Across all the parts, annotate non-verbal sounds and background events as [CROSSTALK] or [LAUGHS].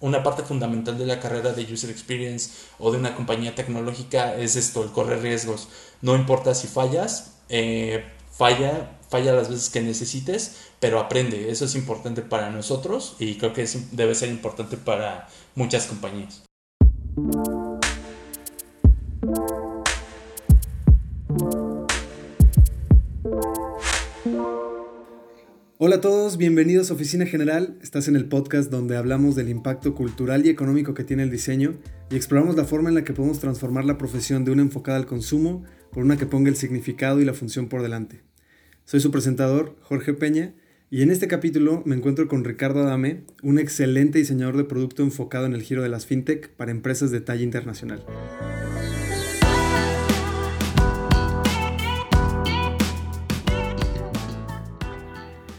una parte fundamental de la carrera de User Experience o de una compañía tecnológica es esto, el correr riesgos. No importa si fallas, eh, falla, falla las veces que necesites, pero aprende. Eso es importante para nosotros y creo que debe ser importante para muchas compañías. Hola a todos, bienvenidos a Oficina General. Estás en el podcast donde hablamos del impacto cultural y económico que tiene el diseño y exploramos la forma en la que podemos transformar la profesión de una enfocada al consumo por una que ponga el significado y la función por delante. Soy su presentador, Jorge Peña, y en este capítulo me encuentro con Ricardo Adame, un excelente diseñador de producto enfocado en el giro de las fintech para empresas de talla internacional.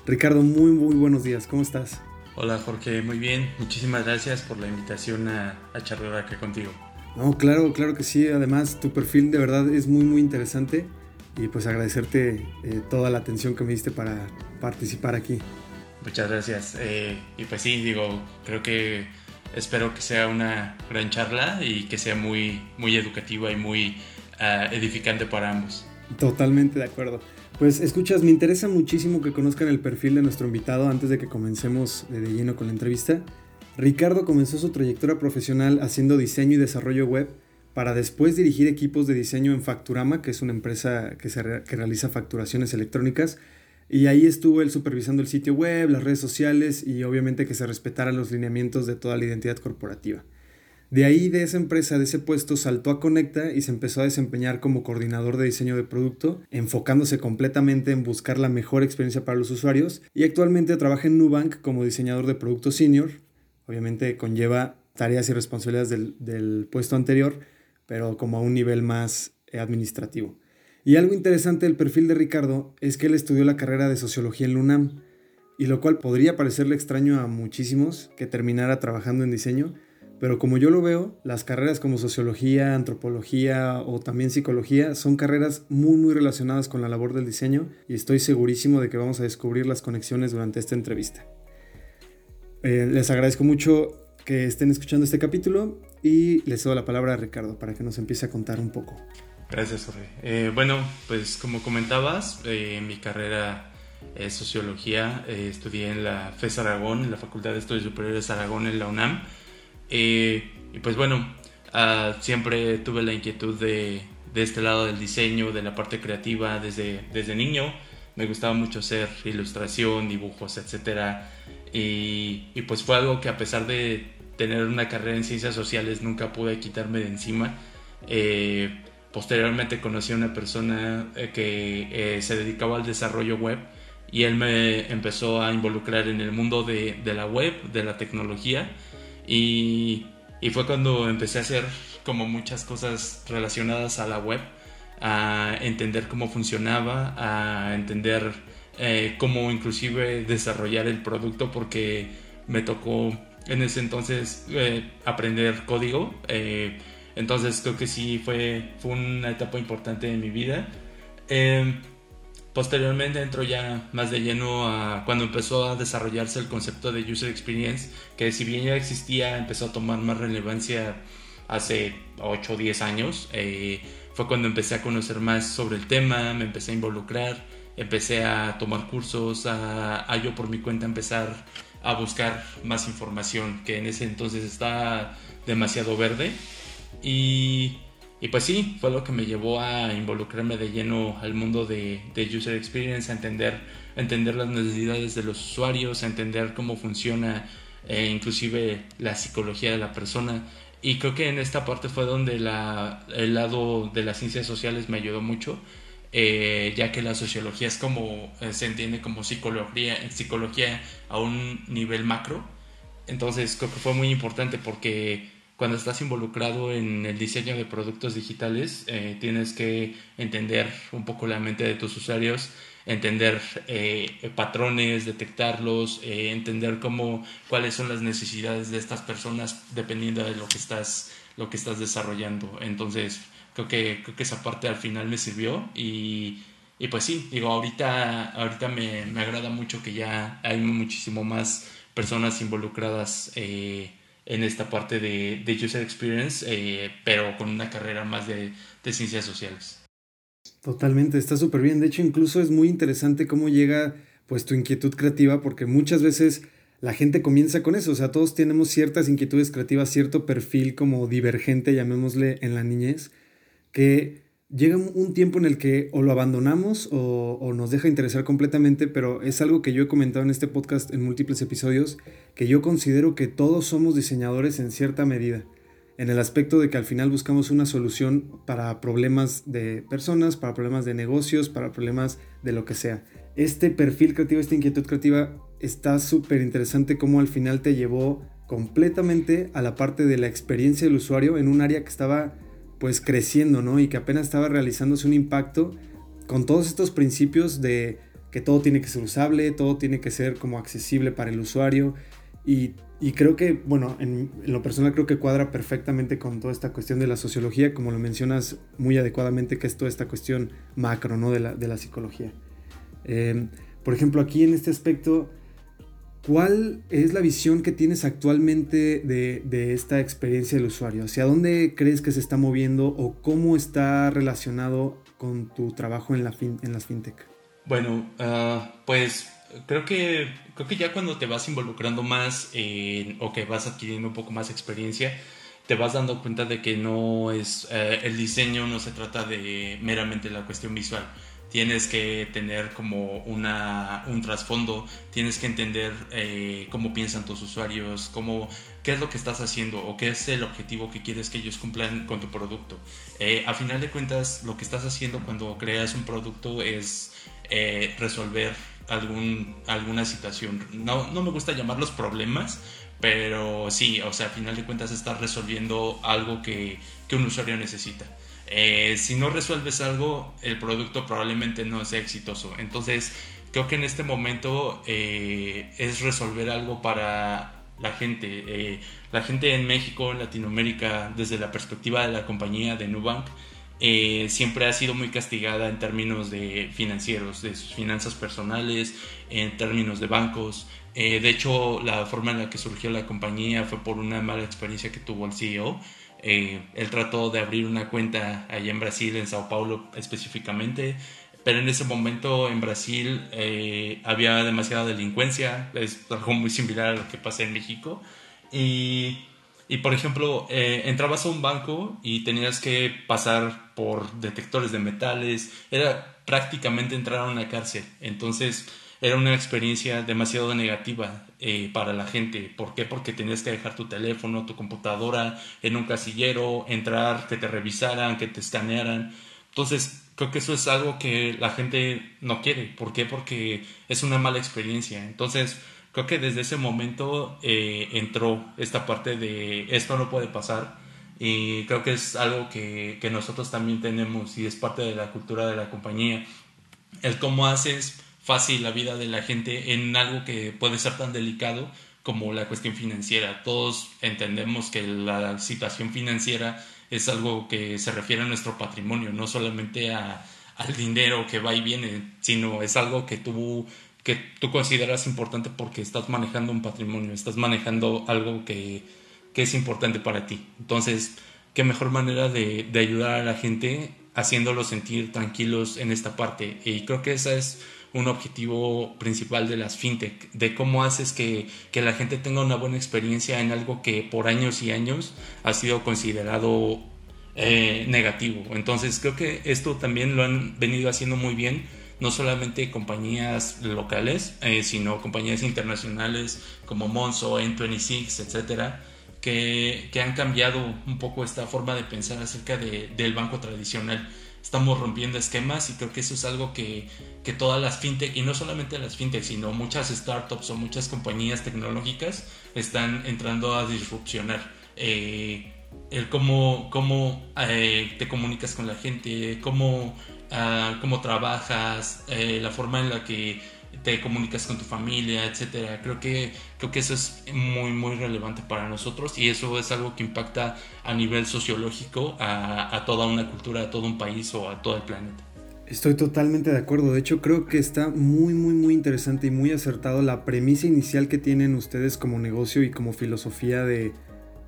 Ricardo, muy, muy buenos días. ¿Cómo estás? Hola Jorge, muy bien. Muchísimas gracias por la invitación a, a charlar acá contigo. No, claro, claro que sí. Además, tu perfil de verdad es muy, muy interesante. Y pues agradecerte eh, toda la atención que me diste para participar aquí. Muchas gracias. Eh, y pues sí, digo, creo que espero que sea una gran charla y que sea muy, muy educativa y muy uh, edificante para ambos. Totalmente de acuerdo. Pues escuchas, me interesa muchísimo que conozcan el perfil de nuestro invitado antes de que comencemos de lleno con la entrevista. Ricardo comenzó su trayectoria profesional haciendo diseño y desarrollo web para después dirigir equipos de diseño en Facturama, que es una empresa que realiza facturaciones electrónicas. Y ahí estuvo él supervisando el sitio web, las redes sociales y obviamente que se respetaran los lineamientos de toda la identidad corporativa. De ahí, de esa empresa, de ese puesto, saltó a Conecta y se empezó a desempeñar como coordinador de diseño de producto, enfocándose completamente en buscar la mejor experiencia para los usuarios. Y actualmente trabaja en Nubank como diseñador de producto senior. Obviamente conlleva tareas y responsabilidades del, del puesto anterior, pero como a un nivel más eh, administrativo. Y algo interesante del perfil de Ricardo es que él estudió la carrera de sociología en la UNAM, y lo cual podría parecerle extraño a muchísimos que terminara trabajando en diseño, pero como yo lo veo, las carreras como sociología, antropología o también psicología son carreras muy muy relacionadas con la labor del diseño y estoy segurísimo de que vamos a descubrir las conexiones durante esta entrevista. Eh, les agradezco mucho que estén escuchando este capítulo y les doy la palabra a Ricardo para que nos empiece a contar un poco. Gracias, Jorge. Eh, bueno, pues como comentabas, eh, mi carrera es sociología. Estudié en la FES Aragón, en la Facultad de Estudios Superiores Aragón, en la UNAM. Y pues bueno, uh, siempre tuve la inquietud de, de, este lado del diseño, de la parte creativa desde, desde niño. Me gustaba mucho hacer ilustración, dibujos, etc. Y, y, pues fue algo que a pesar de tener una carrera en ciencias sociales nunca pude quitarme de encima. Eh, posteriormente conocí a una persona eh, que eh, se dedicaba al desarrollo web y él me empezó a involucrar en el mundo de, de la web, de la tecnología y, fue cuando empecé a hacer como muchas cosas relacionadas a la web, a entender cómo funcionaba, a entender eh, cómo inclusive desarrollar el producto porque me tocó en ese entonces eh, aprender código. Eh, entonces creo que sí fue, fue una etapa importante de mi vida. Posteriormente entró ya más de lleno a cuando empezó a desarrollarse el concepto de user experience, que si bien ya existía, empezó a tomar más relevancia hace 8 o 10 años. Eh, fue cuando empecé a conocer más sobre el tema, me empecé a involucrar, empecé a tomar cursos, a, a yo por mi cuenta empezar a buscar más información, que en ese entonces estaba demasiado verde. Y y pues sí, fue lo que me llevó a involucrarme de lleno al mundo de, de User Experience, a entender, entender las necesidades de los usuarios, a entender cómo funciona eh, inclusive la psicología de la persona. Y creo que en esta parte fue donde el lado de las ciencias sociales me ayudó mucho, eh, ya que la sociología es como, eh, se entiende como psicología, psicología a un nivel macro. Entonces creo que fue muy importante porque cuando estás involucrado en el diseño de productos digitales, eh, tienes que entender un poco la mente de tus usuarios, entender eh, patrones, detectarlos, eh, entender cómo, cuáles son las necesidades de estas personas dependiendo de lo que estás, lo que estás desarrollando. Entonces, creo que, creo que esa parte al final me sirvió y, y pues sí, digo, ahorita, ahorita me, me, agrada mucho que ya hay muchísimo más personas involucradas en esta parte de, de User Experience, eh, pero con una carrera más de, de ciencias sociales. Totalmente, está súper bien. De hecho, incluso es muy interesante cómo llega pues tu inquietud creativa, porque muchas veces la gente comienza con eso. O sea, todos tenemos ciertas inquietudes creativas, cierto perfil como divergente, llamémosle, en la niñez, que llega un tiempo en el que o lo abandonamos o, nos deja interesar completamente, pero es algo que yo he comentado en este podcast en múltiples episodios, que yo considero que todos somos diseñadores en cierta medida, en el aspecto de que al final buscamos una solución para problemas de personas, para problemas de negocios, para problemas de lo que sea. Este perfil creativo, esta inquietud creativa está súper interesante como al final te llevó completamente a la parte de la experiencia del usuario en un área que estaba pues creciendo, ¿no? Y que apenas estaba realizándose un impacto con todos estos principios de que todo tiene que ser usable, todo tiene que ser como accesible para el usuario. Y, creo que, bueno, en, lo personal creo que cuadra perfectamente con toda esta cuestión de la sociología, como lo mencionas muy adecuadamente, que es toda esta cuestión macro, ¿no? De la, de la psicología. Eh, por ejemplo, aquí en este aspecto, ¿Cuál es la visión que tienes actualmente de, esta experiencia del usuario? ¿Hacia dónde crees que se está moviendo o cómo está relacionado con tu trabajo en, la las fintech? Bueno, ah, pues creo que, creo que ya cuando te vas involucrando más o que vas adquiriendo un poco más experiencia, te vas dando cuenta de que no es eh, el diseño no se trata de meramente la cuestión visual tienes que tener como una, un trasfondo, tienes que entender eh, cómo piensan tus usuarios, cómo, qué es lo que estás haciendo o qué es el objetivo que quieres que ellos cumplan con tu producto. Eh, a final de cuentas, lo que estás haciendo cuando creas un producto es eh, resolver algún, alguna situación. No, no me gusta llamarlos problemas, pero sí, o sea, a final de cuentas estás resolviendo algo que, que un usuario necesita. Eh, si no resuelves algo, el producto probablemente no sea exitoso. Entonces, creo que en este momento eh, es resolver algo para la gente. Eh, la gente en México, en Latinoamérica, desde la perspectiva de la compañía de Nubank, siempre ha sido muy castigada en términos de financieros, de sus finanzas personales, en términos de bancos. de hecho, la forma en la que surgió la compañía fue por una mala experiencia que tuvo el CEO eh, él trató de abrir una cuenta allá en Brasil, en Sao Paulo específicamente, pero en ese momento en Brasil eh, había demasiada delincuencia, es algo muy similar a lo que pasa en México. Y, y por ejemplo, eh, entrabas a un banco y tenías que pasar por detectores de metales, era prácticamente entrar a una cárcel. Entonces, era una experiencia demasiado negativa eh, para la gente. ¿Por qué? Porque tenías que dejar tu teléfono, tu computadora en un casillero, entrar, que te revisaran, que te escanearan. Entonces, creo que eso es algo que la gente no quiere. ¿Por qué? Porque es una mala experiencia. Entonces, creo que desde ese momento eh, entró esta parte de esto no puede pasar. Y creo que es algo que, que nosotros también tenemos y es parte de la cultura de la compañía. El cómo haces fácil la vida de la gente en algo que puede ser tan delicado como la cuestión financiera. Todos entendemos que la situación financiera es algo que se refiere a nuestro patrimonio, no solamente a, al dinero que va y viene, sino es algo que tú, que tú consideras importante porque estás manejando un patrimonio, estás manejando algo que, que es importante para ti. Entonces, qué mejor manera de, de ayudar a la gente haciéndolos sentir tranquilos en esta parte. Y creo que esa es un objetivo principal de las fintech, de cómo haces que, la gente tenga una buena experiencia en algo que por años y años ha sido considerado eh, negativo. Entonces creo que esto también lo han venido haciendo muy bien, no solamente compañías locales, eh, sino compañías internacionales como Monzo, N26, etcétera, que, han cambiado un poco esta forma de pensar acerca del banco tradicional estamos rompiendo esquemas y creo que eso es algo que, que todas las fintech, y no solamente las fintech, sino muchas startups o muchas compañías tecnológicas están entrando a disrupcionar. Eh, el cómo, cómo eh, te comunicas con la gente, cómo, uh, cómo trabajas, eh, la forma en la que te comunicas con tu familia, etcétera. Creo que, creo que eso es muy, muy relevante para nosotros y eso es algo que impacta a nivel sociológico a, a toda una cultura, a todo un país o a todo el planeta. Estoy totalmente de acuerdo. De hecho, creo que está muy, muy, muy interesante y muy acertado la premisa inicial que tienen ustedes como negocio y como filosofía de,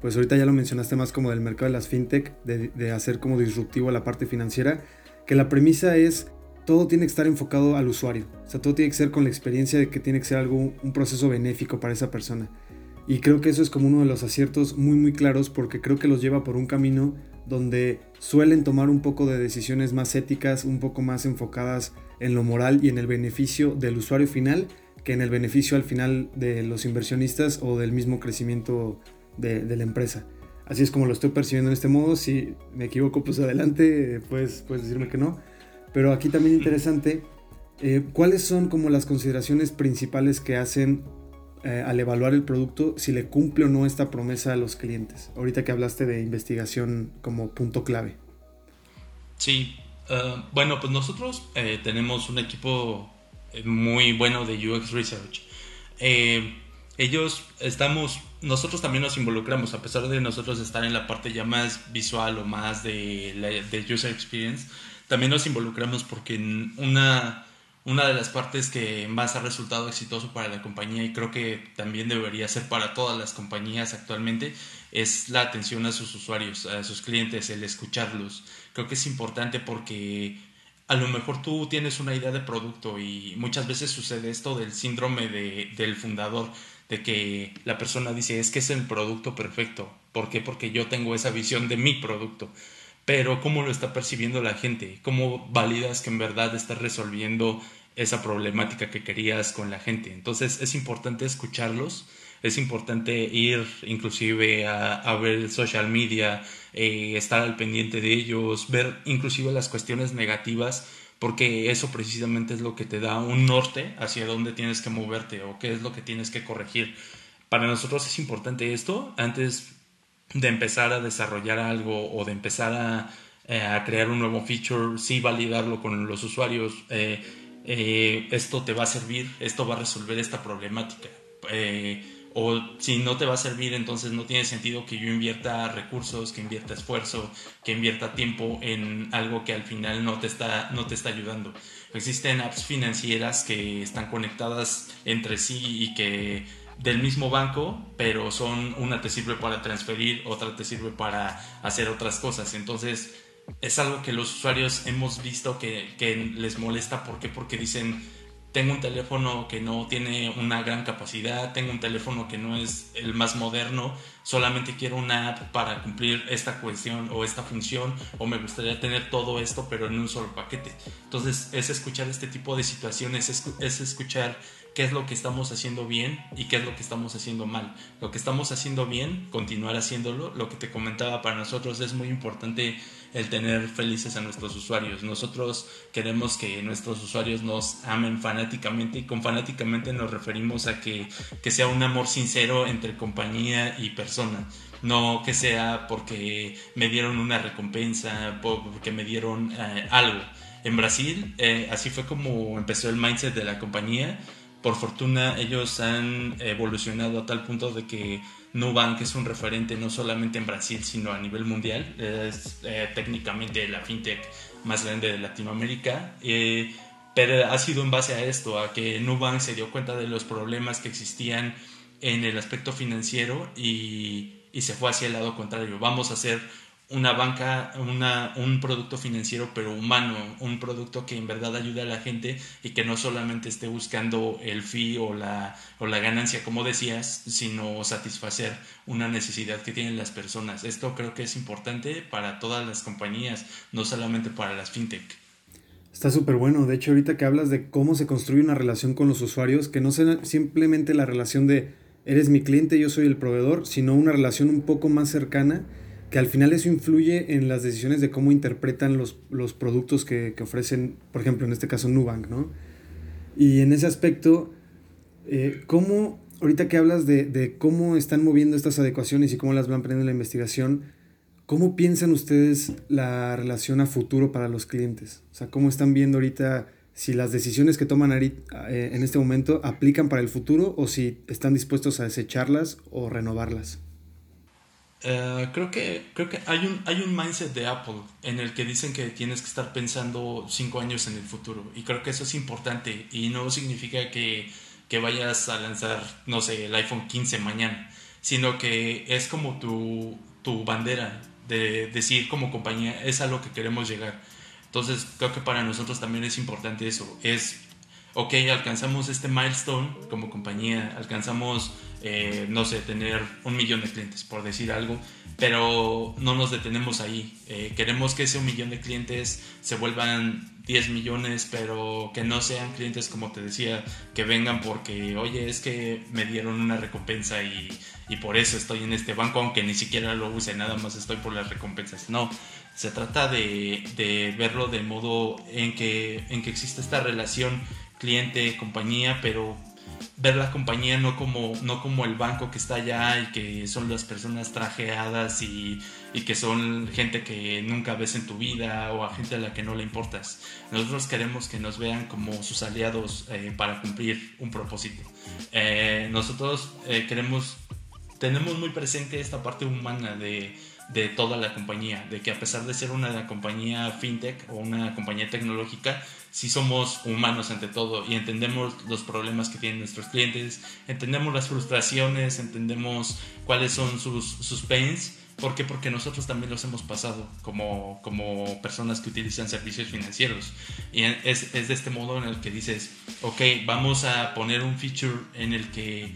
pues ahorita ya lo mencionaste más como del mercado de las fintech, de, hacer como disruptivo la parte financiera, que la premisa es todo tiene que estar enfocado al usuario. O sea, todo tiene que ser con la experiencia de que tiene que ser algo, un proceso benéfico para esa persona. Y creo que eso es como uno de los aciertos muy muy claros porque creo que los lleva por un camino donde suelen tomar un poco de decisiones más éticas, un poco más enfocadas en lo moral y en el beneficio del usuario final que en el beneficio al final de los inversionistas o del mismo crecimiento de, la empresa. Así es como lo estoy percibiendo en este modo. Si me equivoco, pues adelante, puedes, puedes decirme que no. Pero aquí también interesante, eh, ¿cuáles son como las consideraciones principales que hacen eh, al evaluar el producto si le cumple o no esta promesa a los clientes? Ahorita que hablaste de investigación como punto clave. Sí, eh, bueno, pues nosotros tenemos un equipo muy bueno de UX Research. ellos estamos nosotros también nos involucramos, a pesar de nosotros estar en la parte ya más visual o más de, de user experience, también nos involucramos porque una, una de las partes que más ha resultado exitoso para la compañía y creo que también debería ser para todas las compañías actualmente es la atención a sus usuarios, a sus clientes, el escucharlos. Creo que es importante porque a lo mejor tú tienes una idea de producto y muchas veces sucede esto del síndrome de, del fundador de que la persona dice es que es el producto perfecto. ¿Por qué? Porque yo tengo esa visión de mi producto. Pero ¿cómo lo está percibiendo la gente? ¿Cómo validas que en verdad estás resolviendo esa problemática que querías con la gente? Entonces es importante escucharlos, es importante ir inclusive a, ver social media, eh, estar al pendiente de ellos, ver inclusive las cuestiones negativas porque eso precisamente es lo que te da un norte hacia dónde tienes que moverte o qué es lo que tienes que corregir. Para nosotros es importante esto antes de empezar a desarrollar algo o de empezar a, eh, crear un nuevo feature, sí validarlo con los usuarios. Eh, eh, esto te va a servir, esto va a resolver esta problemática o si no te va a servir, entonces no tiene sentido que yo invierta recursos, que invierta esfuerzo, que invierta tiempo en algo que al final no te está, no te está ayudando. Existen apps financieras que están conectadas entre sí y que del mismo banco, pero son una te sirve para transferir, otra te sirve para hacer otras cosas. Entonces es algo que los usuarios hemos visto que, que les molesta. ¿Por qué? Porque dicen tengo un teléfono que no tiene una gran capacidad, tengo un teléfono que no es el más moderno, solamente quiero una app para cumplir esta cuestión o esta función, o me gustaría tener todo esto pero en un solo paquete. Entonces es escuchar este tipo de situaciones, es, escuchar qué es lo que estamos haciendo bien y qué es lo que estamos haciendo mal. Lo que estamos haciendo bien, continuar haciéndolo. Lo que te comentaba para nosotros es muy importante el tener felices a nuestros usuarios. Nosotros queremos que nuestros usuarios nos amen fanáticamente y con fanáticamente nos referimos a que, que sea un amor sincero entre compañía y persona. No que sea porque me dieron una recompensa, porque me dieron eh, algo. En Brasil, eh, así fue como empezó el mindset de la compañía. Por fortuna, ellos han evolucionado a tal punto de que Nubank es un referente no solamente en Brasil, sino a nivel mundial. Es eh, técnicamente la fintech más grande de Latinoamérica. Eh, pero ha sido en base a esto, a que Nubank se dio cuenta de los problemas que existían en el aspecto financiero y, y se fue hacia el lado contrario. Vamos a hacer una banca, un producto financiero pero humano, un producto que en verdad ayude a la gente y que no solamente esté buscando el fee o la, o la ganancia, como decías, sino satisfacer una necesidad que tienen las personas. Esto creo que es importante para todas las compañías, no solamente para las fintech. Está súper bueno. De hecho, ahorita que hablas de cómo se construye una relación con los usuarios, que no sea simplemente la relación de eres mi cliente, yo soy el proveedor, sino una relación un poco más cercana que al final eso influye en las decisiones de cómo interpretan los, los productos que, que, ofrecen, por ejemplo, en este caso Nubank, ¿no? Y en ese aspecto, eh, ¿cómo, ahorita que hablas de, de, cómo están moviendo estas adecuaciones y cómo las van aprendiendo en la investigación, ¿cómo piensan ustedes la relación a futuro para los clientes? O sea, ¿cómo están viendo ahorita si las decisiones que toman eh, en este momento aplican para el futuro o si están dispuestos a desecharlas o renovarlas? Eh, creo que, creo que hay, un, hay un mindset de Apple en el que dicen que tienes que estar pensando cinco años en el futuro. Y creo que eso es importante. Y no significa que, que vayas a lanzar, no sé, el iPhone 15 mañana. sino que es como tu, tu bandera de decir como compañía, es a lo que queremos llegar. Entonces creo que para nosotros también es importante eso, es, ok, alcanzamos este milestone como compañía, alcanzamos, eh, no sé, tener un millón de clientes, por decir algo, pero no nos detenemos ahí. Eh, queremos que ese un millón de clientes se vuelvan 10 millones, pero que no sean clientes, como te decía, que vengan porque, oye, es que me dieron una recompensa y, por eso estoy en este banco, aunque ni siquiera lo use, nada más estoy por las recompensas. No, se trata de, de verlo de modo en que, en que existe esta relación cliente-compañía, pero ver la compañía no como, no como el banco que está allá y que son las personas trajeadas y, y, que son gente que nunca ves en tu vida o a gente a la que no le importas. Nosotros queremos que nos vean como sus aliados eh, para cumplir un propósito. Eh, nosotros eh, queremos, tenemos muy presente esta parte humana de de toda la compañía, de que a pesar de ser una compañía fintech o una compañía tecnológica, sí somos humanos ante todo y entendemos los problemas que tienen nuestros clientes, entendemos las frustraciones, entendemos cuáles son sus, sus pains. ¿Por qué? Porque nosotros también los hemos pasado como, como personas que utilizan servicios financieros. Y es, es de este modo en el que dices, ok, vamos a poner un feature en el que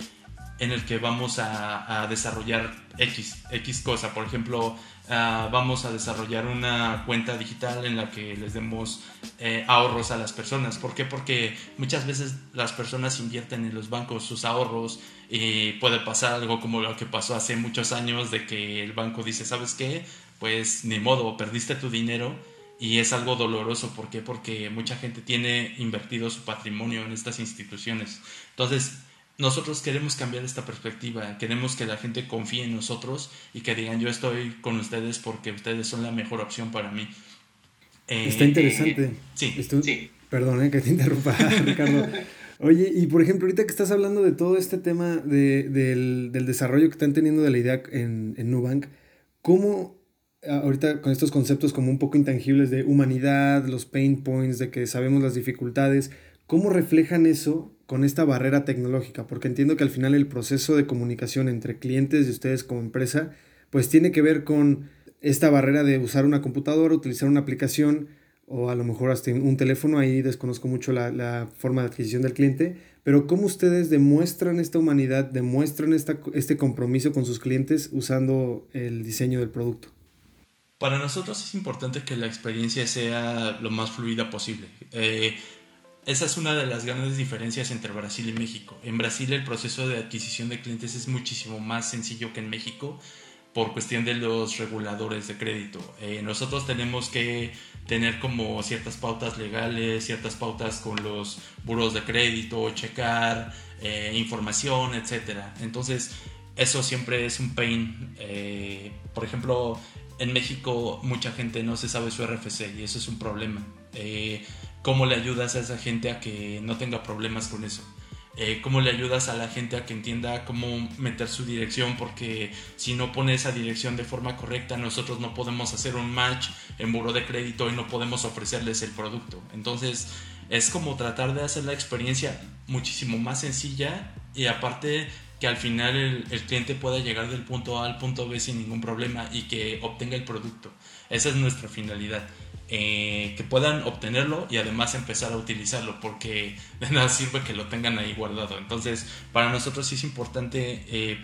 en el que vamos a, desarrollar X, X cosa. Por ejemplo, ah, vamos a desarrollar una cuenta digital en la que les demos eh, ahorros a las personas. ¿Por qué? Porque muchas veces las personas invierten en los bancos sus ahorros y puede pasar algo como lo que pasó hace muchos años de que el banco dice, ¿sabes qué? Pues ni modo, perdiste tu dinero y es algo doloroso. ¿Por qué? Porque mucha gente tiene invertido su patrimonio en estas instituciones. Entonces, nosotros queremos cambiar esta perspectiva, queremos que la gente confíe en nosotros y que digan yo estoy con ustedes porque ustedes son la mejor opción para mí. Eh, Está interesante. sí, sí. Perdón eh, que te interrumpa, [LAUGHS] Ricardo. Oye, y por ejemplo, ahorita que estás hablando de todo este tema de, del, del, desarrollo que están teniendo de la idea en, en Nubank, ¿cómo ahorita con estos conceptos como un poco intangibles de humanidad, los pain points, de que sabemos las dificultades, ¿cómo reflejan eso con esta barrera tecnológica, porque entiendo que al final el proceso de comunicación entre clientes y ustedes como empresa, pues tiene que ver con esta barrera de usar una computadora, utilizar una aplicación o a lo mejor hasta un teléfono, ahí desconozco mucho la, forma de adquisición del cliente, pero cómo ustedes demuestran esta humanidad, demuestran esta, este compromiso con sus clientes usando el diseño del producto. Para nosotros es importante que la experiencia sea lo más fluida posible. Eh, esa es una de las grandes diferencias entre Brasil y México. En Brasil el proceso de adquisición de clientes es muchísimo más sencillo que en México por cuestión de los reguladores de crédito. Eh, nosotros tenemos que tener como ciertas pautas legales, ciertas pautas con los buros de crédito, checar eh, información, etc. Entonces, eso siempre es un pain. Eh, por ejemplo, en México mucha gente no se sabe su RFC y eso es un problema. ¿Cómo le ayudas a esa gente a que no tenga problemas con eso? Eh, ¿Cómo le ayudas a la gente a que entienda cómo meter su dirección? Porque si no pone esa dirección de forma correcta, nosotros no podemos hacer un match en muro de crédito y no podemos ofrecerles el producto. Entonces, es como tratar de hacer la experiencia muchísimo más sencilla y aparte que al final el, el, cliente pueda llegar del punto A al punto B sin ningún problema y que obtenga el producto. Esa es nuestra finalidad. Eh, que puedan obtenerlo y además empezar a utilizarlo porque de nada sirve que lo tengan ahí guardado. Entonces para nosotros sí es importante eh,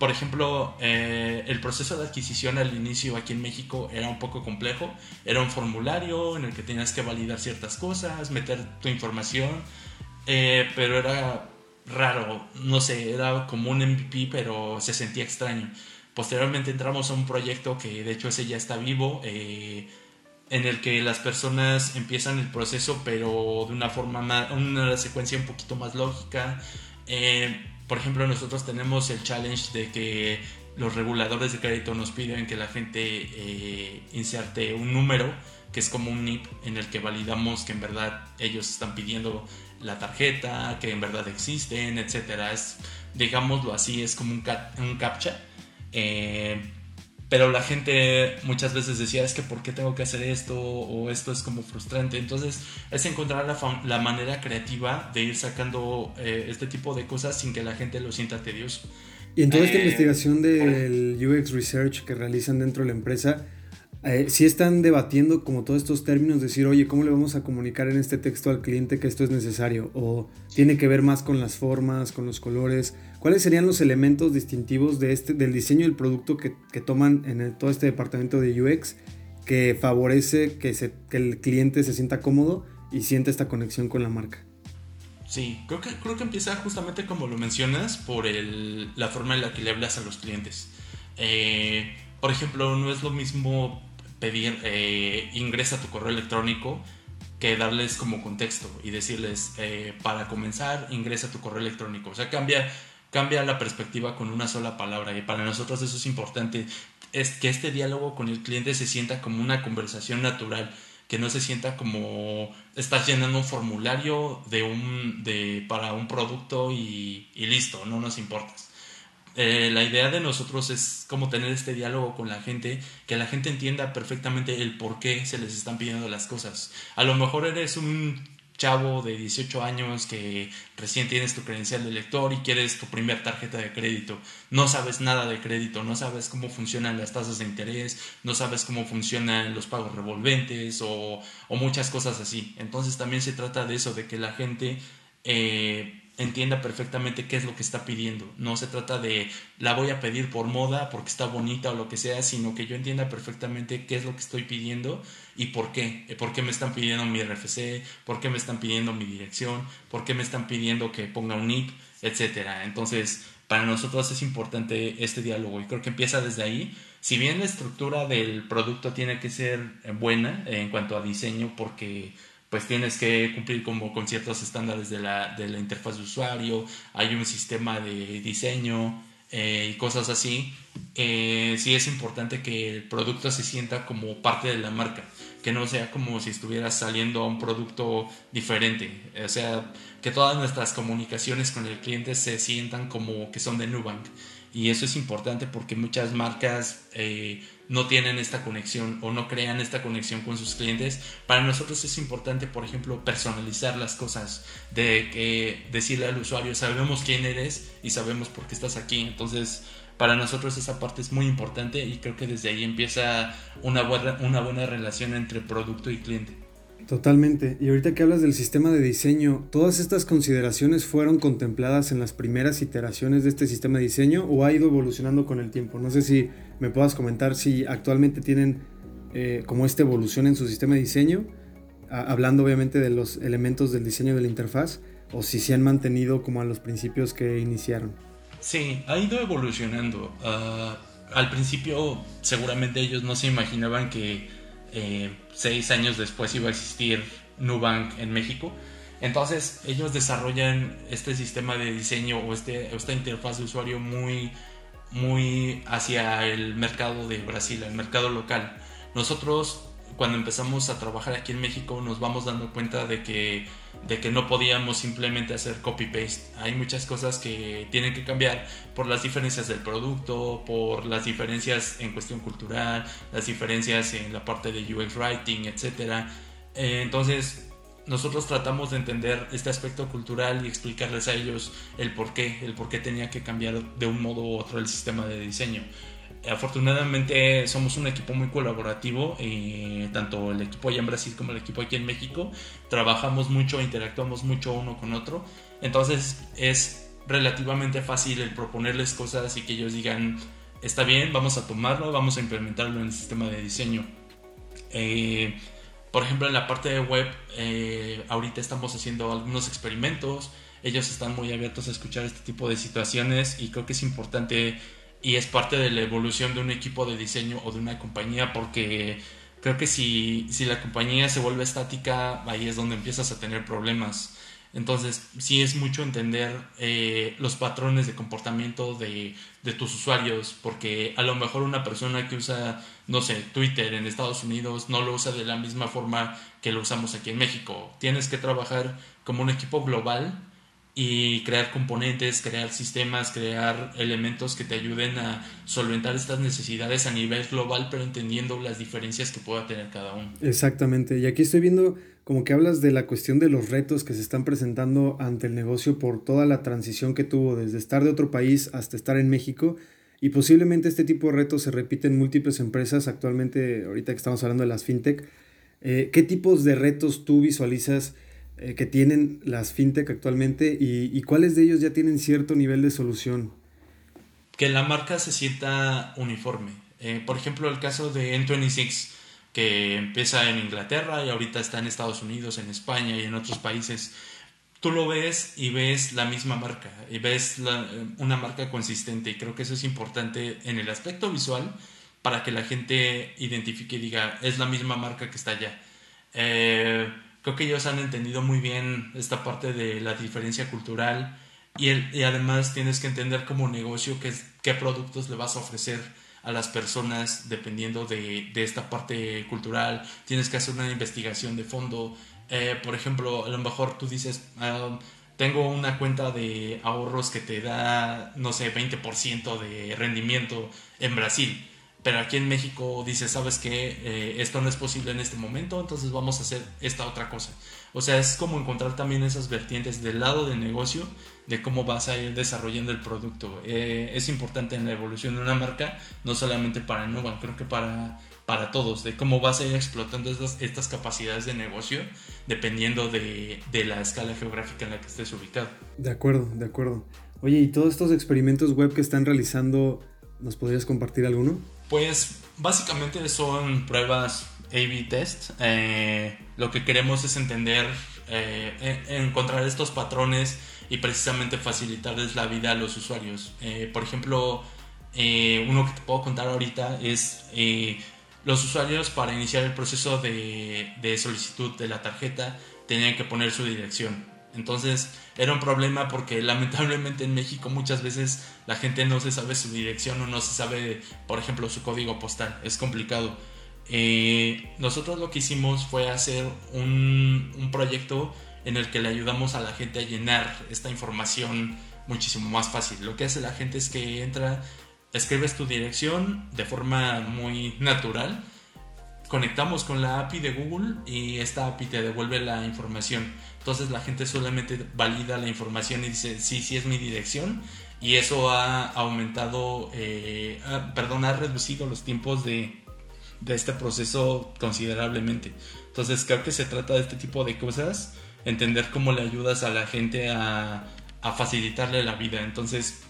por ejemplo eh, el proceso de adquisición al inicio aquí en México era un poco complejo. Era un formulario en el que tenías que validar ciertas cosas meter tu información pero era raro no sé era como un MVP pero se sentía extraño. Posteriormente entramos a un proyecto que de hecho ese ya está vivo en el que las personas empiezan el proceso pero de una forma más, una secuencia un poquito más lógica. Eh, por ejemplo, nosotros tenemos el challenge de que los reguladores de crédito nos piden que la gente eh, inserte un número que es como un NIP en el que validamos que en verdad ellos están pidiendo la tarjeta, que en verdad existen, etcétera. Es, digámoslo así, es como un, un captcha. Eh, pero la gente muchas veces decía, es que ¿por qué tengo que hacer esto? O esto es como frustrante. Entonces es encontrar la, la manera creativa de ir sacando eh, este tipo de cosas sin que la gente lo sienta tedioso. Y en toda esta eh, investigación del UX Research que realizan dentro de la empresa, eh, si están debatiendo como todos estos términos, decir, oye, ¿cómo le vamos a comunicar en este texto al cliente que esto es necesario? ¿O tiene que ver más con las formas, con los colores? ¿Cuáles serían los elementos distintivos de este, del diseño del producto que, toman en todo este departamento de UX que favorece que, se, que el cliente se sienta cómodo y sienta esta conexión con la marca? Sí, creo que, creo que empieza justamente como lo mencionas por el, la forma en la que le hablas a los clientes. Eh, por ejemplo, no es lo mismo pedir eh, ingresa tu correo electrónico que darles como contexto y decirles eh, para comenzar ingresa tu correo electrónico. O sea, cambia, cambia la perspectiva con una sola palabra y para nosotros eso es importante. Es que este diálogo con el cliente se sienta como una conversación natural, que no se sienta como estás llenando un formulario de un, de, para un producto y, listo, no nos importas. Eh, la idea de nosotros es como tener este diálogo con la gente, que la gente entienda perfectamente el por qué se les están pidiendo las cosas. A lo mejor eres un chavo de 18 años que recién tienes tu credencial de lector y quieres tu primer tarjeta de crédito. No sabes nada de crédito, no sabes cómo funcionan las tasas de interés, no sabes cómo funcionan los pagos revolventes o, o muchas cosas así. Entonces también se trata de eso, de que la gente... Eh, entienda perfectamente qué es lo que está pidiendo. No se trata de la voy a pedir por moda, porque está bonita o lo que sea, sino que yo entienda perfectamente qué es lo que estoy pidiendo y por qué. Eh, ¿Por qué me están pidiendo mi RFC? ¿Por qué me están pidiendo mi dirección? ¿Por qué me están pidiendo que ponga un NIP? Etcétera. Entonces, para nosotros es importante este diálogo y creo que empieza desde ahí. Si bien la estructura del producto tiene que ser buena en cuanto a diseño, porque pues tienes que cumplir como con ciertos estándares de la, de la interfaz de usuario, hay un sistema de diseño eh, y cosas así, eh, sí es importante que el producto se sienta como parte de la marca, que no sea como si estuvieras saliendo a un producto diferente, o sea, que todas nuestras comunicaciones con el cliente se sientan como que son de Nubank. Y eso es importante porque muchas marcas eh, no tienen esta conexión o no crean esta conexión con sus clientes. Para nosotros es importante, por ejemplo, personalizar las cosas, de que decirle al usuario, sabemos quién eres y sabemos por qué estás aquí. Entonces, para nosotros esa parte es muy importante y creo que desde ahí empieza una buena, una buena relación entre producto y cliente. Totalmente. Y ahorita que hablas del sistema de diseño, ¿todas estas consideraciones fueron contempladas en las primeras iteraciones de este sistema de diseño o ha ido evolucionando con el tiempo? No sé si me puedas comentar si actualmente tienen eh, como esta evolución en su sistema de diseño, hablando obviamente de los elementos del diseño de la interfaz, o si se han mantenido como a los principios que iniciaron. Sí, ha ido evolucionando. Ah, al principio seguramente ellos no se imaginaban que eh, seis años después iba a existir Nubank en México. Entonces ellos desarrollan este sistema de diseño o este, esta interfaz de usuario muy, muy hacia el mercado de Brasil, el mercado local. Nosotros cuando empezamos a trabajar aquí en México nos vamos dando cuenta de que, de que no podíamos simplemente hacer copy-paste. Hay muchas cosas que tienen que cambiar por las diferencias del producto, por las diferencias en cuestión cultural, las diferencias en la parte de UX Writing, etc. Eh, entonces, nosotros tratamos de entender este aspecto cultural y explicarles a ellos el por qué, el por qué tenía que cambiar de un modo u otro el sistema de diseño afortunadamente somos un equipo muy colaborativo, eh, tanto el equipo allá en Brasil como el equipo aquí en México. Trabajamos mucho, interactuamos mucho uno con otro. Entonces es relativamente fácil el proponerles cosas y que ellos digan, está bien, vamos a tomarlo, vamos a implementarlo en el sistema de diseño. Eh, por ejemplo, en la parte de web, eh, ahorita estamos haciendo algunos experimentos. Ellos están muy abiertos a escuchar este tipo de situaciones y creo que es importante y es parte de la evolución de un equipo de diseño o de una compañía porque creo que si, si la compañía se vuelve estática ahí es donde empiezas a tener problemas. Entonces sí es mucho entender eh, los patrones de comportamiento de, de, tus usuarios porque a lo mejor una persona que usa no sé Twitter en Estados Unidos no lo usa de la misma forma que lo usamos aquí en México. Tienes que trabajar como un equipo global y crear componentes, crear sistemas, crear elementos que te ayuden a solventar estas necesidades a nivel global, pero entendiendo las diferencias que pueda tener cada uno. Exactamente. Y aquí estoy viendo como que hablas de la cuestión de los retos que se están presentando ante el negocio por toda la transición que tuvo desde estar de otro país hasta estar en México. Y posiblemente este tipo de retos se repiten en múltiples empresas actualmente, ahorita que estamos hablando de las fintech. Eh, ¿Qué tipos de retos tú visualizas? Eh, que tienen las fintech actualmente y, cuáles de ellos ya tienen cierto nivel de solución? Que la marca se sienta uniforme. Eh, por ejemplo, el caso de N26, que empieza en Inglaterra y ahorita está en Estados Unidos, en España y en otros países. Tú lo ves y ves la misma marca, y ves una marca consistente, y creo que eso es importante en el aspecto visual para que la gente identifique y diga, es la misma marca que está allá. Eh, creo que ellos han entendido muy bien esta parte de la diferencia cultural y, y además tienes que entender como negocio qué, qué productos le vas a ofrecer a las personas dependiendo de, de esta parte cultural. Tienes que hacer una investigación de fondo. Eh, por ejemplo, a lo mejor tú dices, ah, tengo una cuenta de ahorros que te da, no sé, 20% de rendimiento en Brasil pero aquí en México dice, sabes que eh, esto no es posible en este momento, entonces vamos a hacer esta otra cosa. O sea, es como encontrar también esas vertientes del lado del negocio, de cómo vas a ir desarrollando el producto. Eh, es importante en la evolución de una marca, no solamente para Nova, creo que para, para todos, de cómo vas a ir explotando estas, estas capacidades de negocio dependiendo de, de la escala geográfica en la que estés ubicado. De acuerdo, de acuerdo. Oye, ¿y todos estos experimentos web que están realizando, nos podrías compartir alguno? Pues básicamente son pruebas A-B test. Eh, lo que queremos es entender, eh, encontrar estos patrones y precisamente facilitarles la vida a los usuarios. Eh, por ejemplo, uno que te puedo contar ahorita es los usuarios para iniciar el proceso de solicitud de la tarjeta tenían que poner su dirección. Entonces era un problema porque lamentablemente en México muchas veces la gente no se sabe su dirección o no se sabe, por ejemplo, su código postal. Es complicado. Eh, nosotros lo que hicimos fue hacer un, un proyecto en el que le ayudamos a la gente a llenar esta información muchísimo más fácil. Lo que hace la gente es que entra, escribes tu dirección de forma muy natural, conectamos con la API de Google y esta API te devuelve la información. Entonces la gente solamente valida la información y dice, sí, sí es mi dirección. Y eso ha aumentado, eh, perdón, ha reducido los tiempos de, este proceso considerablemente. Entonces creo que se trata de este tipo de cosas, entender cómo le ayudas a la gente a, a facilitarle la vida. Entonces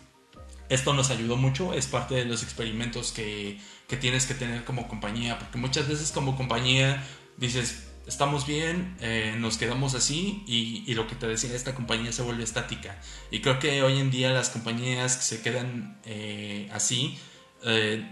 esto nos ayudó mucho, es parte de los experimentos que, que tienes que tener como compañía, porque muchas veces como compañía dices, estamos bien, eh, nos quedamos así y, lo que te decía, esta compañía se vuelve estática. Y creo que hoy en día las compañías que se quedan eh, así, eh,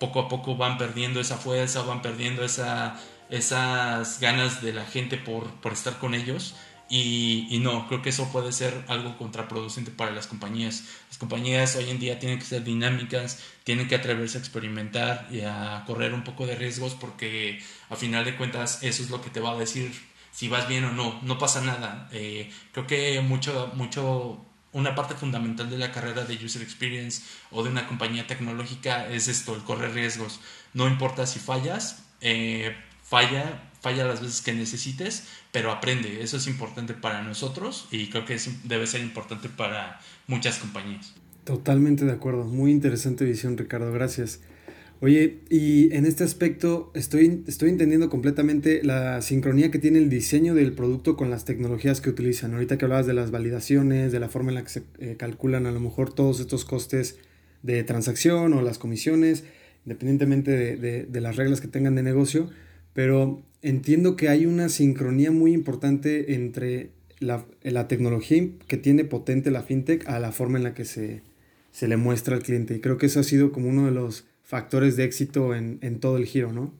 poco a poco van perdiendo esa fuerza, van perdiendo esa, esas ganas de la gente por, por estar con ellos y, no, creo que eso puede ser algo contraproducente para las compañías. Las compañías hoy en día tienen que ser dinámicas, tienen que atreverse a experimentar y a correr un poco de riesgos porque a final de cuentas eso es lo que te va a decir si vas bien o no. No pasa nada. Eh, creo que mucho, mucho, una parte fundamental de la carrera de User Experience o de una compañía tecnológica es esto, el correr riesgos. No importa si fallas, eh, falla falla las veces que necesites, pero aprende. Eso es importante para nosotros y creo que debe ser importante para muchas compañías. Totalmente de acuerdo. Muy interesante visión, Ricardo. Gracias. Oye, y en este aspecto estoy, estoy entendiendo completamente la sincronía que tiene el diseño del producto con las tecnologías que utilizan. Ahorita que hablabas de las validaciones, de la forma en la que se eh, calculan a lo mejor todos estos costes de transacción o las comisiones, independientemente de, de las reglas que tengan de negocio, pero entiendo que hay una sincronía muy importante entre la, tecnología que tiene potente la fintech a la forma en la que se, le muestra al cliente. Y creo que eso ha sido como uno de los factores de éxito en, todo el giro, ¿no?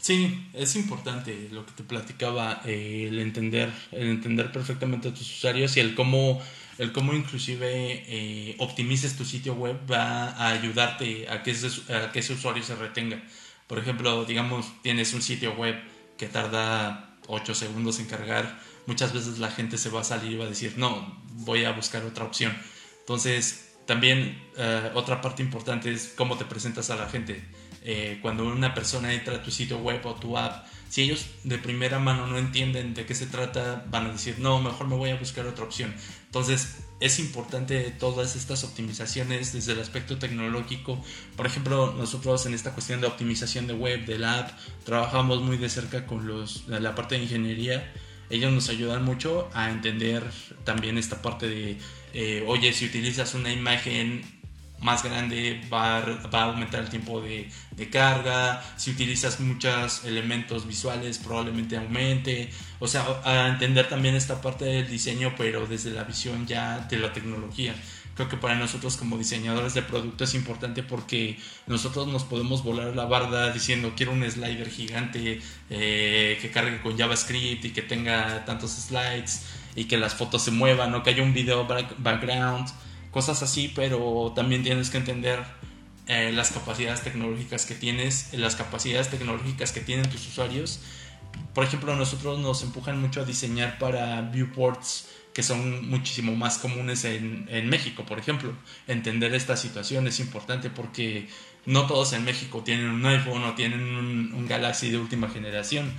Sí, es importante lo que te platicaba, eh, el entender, el entender perfectamente a tus usuarios y el cómo, el cómo inclusive eh, optimices tu sitio web va a ayudarte a que a que ese usuario se retenga. Por ejemplo, digamos, tienes un sitio web que tarda 8 segundos en cargar, muchas veces la gente se va a salir y va a decir, no, voy a buscar otra opción. Entonces, también eh, otra parte importante es cómo te presentas a la gente. Eh, cuando una persona entra a tu sitio web o tu app, si ellos de primera mano no entienden de qué se trata, van a decir, no, mejor me voy a buscar otra opción. Entonces, es importante todas estas optimizaciones desde el aspecto tecnológico. Por ejemplo, nosotros en esta cuestión de optimización de web, del app, trabajamos muy de cerca con los, la parte de ingeniería. Ellos nos ayudan mucho a entender también esta parte de, eh, oye, si utilizas una imagen más grande va a, va a aumentar el tiempo de, de, carga, si utilizas muchos elementos visuales probablemente aumente, o sea, a entender también esta parte del diseño pero desde la visión ya de la tecnología. Creo que para nosotros como diseñadores de producto es importante porque nosotros nos podemos volar la barda diciendo quiero un slider gigante eh, que cargue con JavaScript y que tenga tantos slides y que las fotos se muevan o que haya un video background cosas así, pero también tienes que entender eh, las capacidades tecnológicas que tienes, las capacidades tecnológicas que tienen tus usuarios. Por ejemplo, nosotros nos empujan mucho a diseñar para viewports que son muchísimo más comunes en, en México, por ejemplo. Entender esta situación es importante porque no todos en México tienen un iPhone o tienen un, un Galaxy de última generación.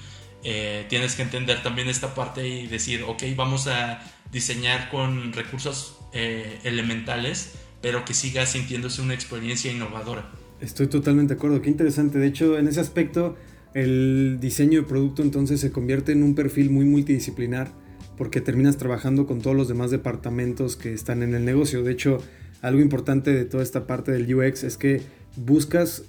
Eh, tienes que entender también esta parte y decir, ok, vamos a diseñar con recursos eh, elementales, pero que siga sintiéndose una experiencia innovadora. Estoy totalmente de acuerdo, qué interesante. De hecho, en ese aspecto, el diseño de producto entonces se convierte en un perfil muy multidisciplinar porque terminas trabajando con todos los demás departamentos que están en el negocio. De hecho, algo importante de toda esta parte del UX es que buscas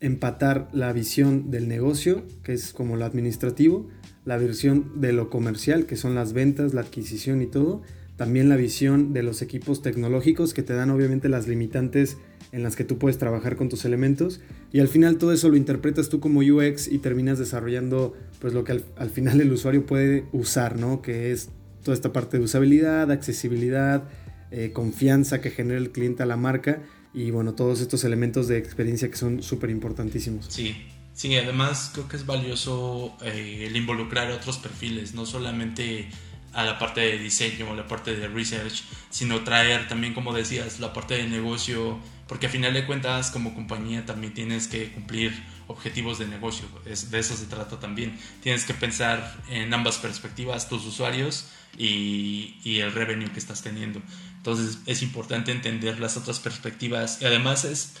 empatar la visión del negocio, que es como lo administrativo, la visión de lo comercial, que son las ventas, la adquisición y todo, también la visión de los equipos tecnológicos que te dan obviamente las limitantes en las que tú puedes trabajar con tus elementos y al final todo eso lo interpretas tú como UX y terminas desarrollando pues lo que al, final el usuario puede usar, ¿no? Que es toda esta parte de usabilidad, accesibilidad, eh, confianza que genera el cliente a la marca y bueno, todos estos elementos de experiencia que son súper importantísimos. Sí, sí, además creo que es valioso eh, el involucrar otros perfiles, no solamente a la parte de diseño, la parte de research, sino traer también, como decías, la parte de negocio, porque a final de cuentas como compañía también tienes que cumplir objetivos de negocio, es, de eso se trata también. Tienes que pensar en ambas perspectivas, tus usuarios y, y el revenue que estás teniendo. Entonces es importante entender las otras perspectivas y además es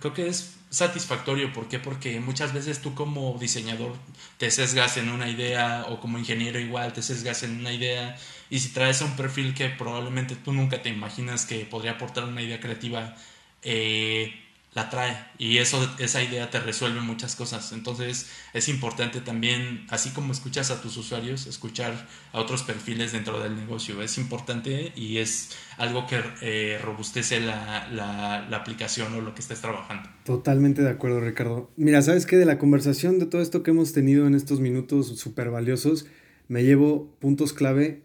creo que es satisfactorio. ¿Por qué? Porque muchas veces tú como diseñador te sesgas en una idea o como ingeniero igual te sesgas en una idea y si traes un perfil que probablemente tú nunca te imaginas que podría aportar una idea creativa, eh, la trae y eso esa idea te resuelve muchas cosas. Entonces es importante también así como escuchas a tus usuarios escuchar a otros perfiles dentro del negocio. Es importante y es algo que eh, robustece la, la, la, aplicación o lo que estés trabajando. Totalmente de acuerdo Ricardo. Mira sabes que de la conversación de todo esto que hemos tenido en estos minutos súper valiosos me llevo puntos clave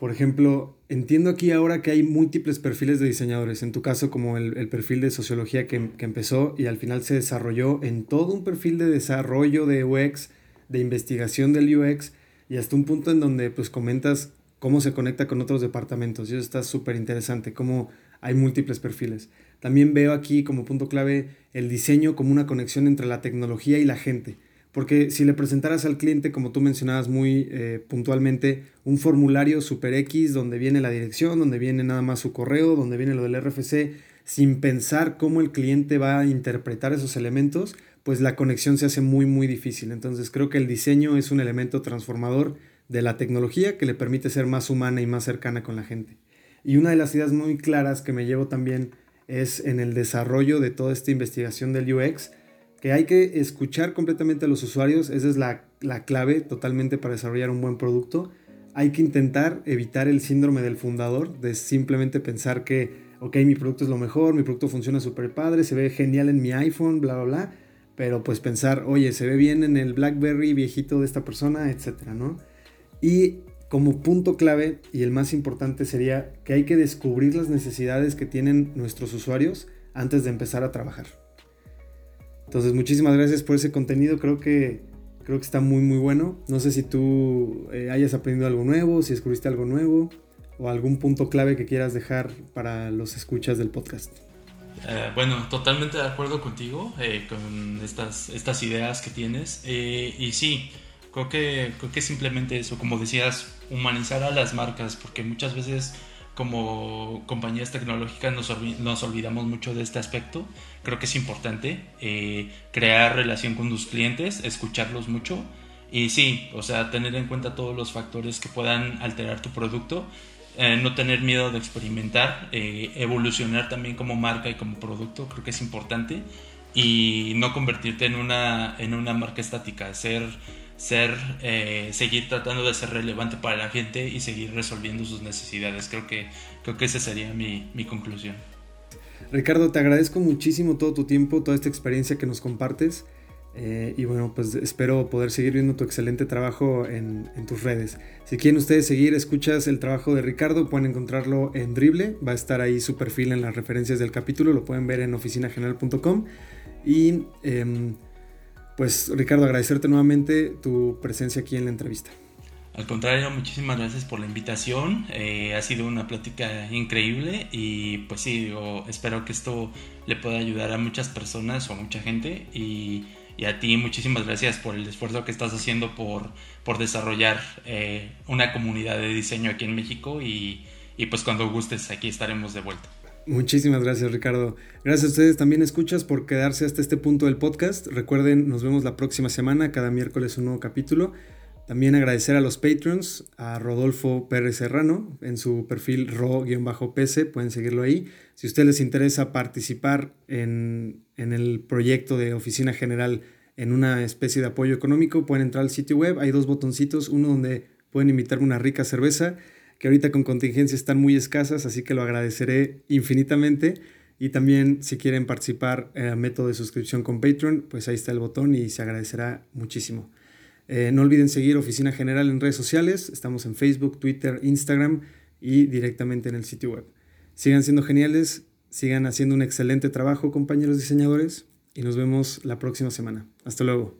por ejemplo, entiendo aquí ahora que hay múltiples perfiles de diseñadores, en tu caso como el, perfil de sociología que, que, empezó y al final se desarrolló en todo un perfil de desarrollo de UX, de investigación del UX y hasta un punto en donde pues comentas cómo se conecta con otros departamentos y eso está súper interesante, cómo hay múltiples perfiles. También veo aquí como punto clave el diseño como una conexión entre la tecnología y la gente porque si le presentaras al cliente, como tú mencionabas muy eh, puntualmente, un formulario super X donde viene la dirección, donde viene nada más su correo, donde viene lo del RFC, sin pensar cómo el cliente va a interpretar esos elementos, pues la conexión se hace muy muy difícil. Entonces creo que el diseño es un elemento transformador de la tecnología que le permite ser más humana y más cercana con la gente. Y una de las ideas muy claras que me llevo también es en el desarrollo de toda esta investigación del UX, que hay que escuchar completamente a los usuarios, esa es la, clave totalmente para desarrollar un buen producto. Hay que intentar evitar el síndrome del fundador, de simplemente pensar que, ok, mi producto es lo mejor, mi producto funciona súper padre, se ve genial en mi iPhone, bla, bla, bla, pero pues pensar, oye, se ve bien en el BlackBerry viejito de esta persona, etcétera, ¿no? Y como punto clave y el más importante sería que hay que descubrir las necesidades que tienen nuestros usuarios antes de empezar a trabajar. Entonces, muchísimas gracias por ese contenido. Creo que, Creo que está muy muy bueno. No sé si tú eh, hayas aprendido algo nuevo, si descubriste algo nuevo o algún punto clave que quieras dejar para los escuchas del podcast. Eh, bueno, totalmente de acuerdo contigo eh, con estas, estas ideas que tienes. y sí, creo que, creo que simplemente eso, como decías, humanizar a las marcas, porque muchas veces como compañías tecnológicas nos, nos, olvidamos mucho de este aspecto. Creo que es importante eh, crear relación con tus clientes, escucharlos mucho y sí, o sea, tener en cuenta todos los factores que puedan alterar tu producto, eh, no tener miedo de experimentar, eh, evolucionar también como marca y como producto, creo que es importante y no convertirte en una, en una marca estática, ser ser, eh, seguir tratando de ser relevante para la gente y seguir resolviendo sus necesidades. Creo que, creo que esa sería mi, mi conclusión. Ricardo, te agradezco muchísimo todo tu tiempo, toda esta experiencia que nos compartes. Eh, y bueno, pues espero poder seguir viendo tu excelente trabajo en, en, tus redes. Si quieren ustedes seguir, escuchas el trabajo de Ricardo, pueden encontrarlo en Drible, va a estar ahí su perfil en las referencias del capítulo, lo pueden ver en oficinageneral.com. Y em, pues Ricardo, agradecerte nuevamente tu presencia aquí en la entrevista. Al contrario, muchísimas gracias por la invitación. Eh, ha sido una plática increíble y pues sí, espero que esto le pueda ayudar a muchas personas o a mucha gente y, a ti muchísimas gracias por el esfuerzo que estás haciendo por, por desarrollar eh, una comunidad de diseño aquí en México y, y pues cuando gustes aquí estaremos de vuelta. Muchísimas gracias, Ricardo. Gracias a ustedes también, escuchas, por quedarse hasta este punto del podcast. Recuerden, nos vemos la próxima semana, cada miércoles un nuevo capítulo. También agradecer a los Patreons, a Rodolfo Pérez Serrano, en su perfil ro-pc, pueden seguirlo ahí. Si a ustedes les interesa participar en, en el proyecto de Oficina General en una especie de apoyo económico, pueden entrar al sitio web. Hay dos botoncitos, uno donde pueden invitarme una rica cerveza que ahorita con contingencia están muy escasas, así que lo agradeceré infinitamente. Y también si quieren participar en el método de suscripción con Patreon, pues ahí está el botón y se agradecerá muchísimo. Eh, no olviden seguir Oficina General en redes sociales, estamos en Facebook, Twitter, Instagram y directamente en el sitio web. Sigan siendo geniales, sigan haciendo un excelente trabajo compañeros diseñadores y nos vemos la próxima semana. Hasta luego.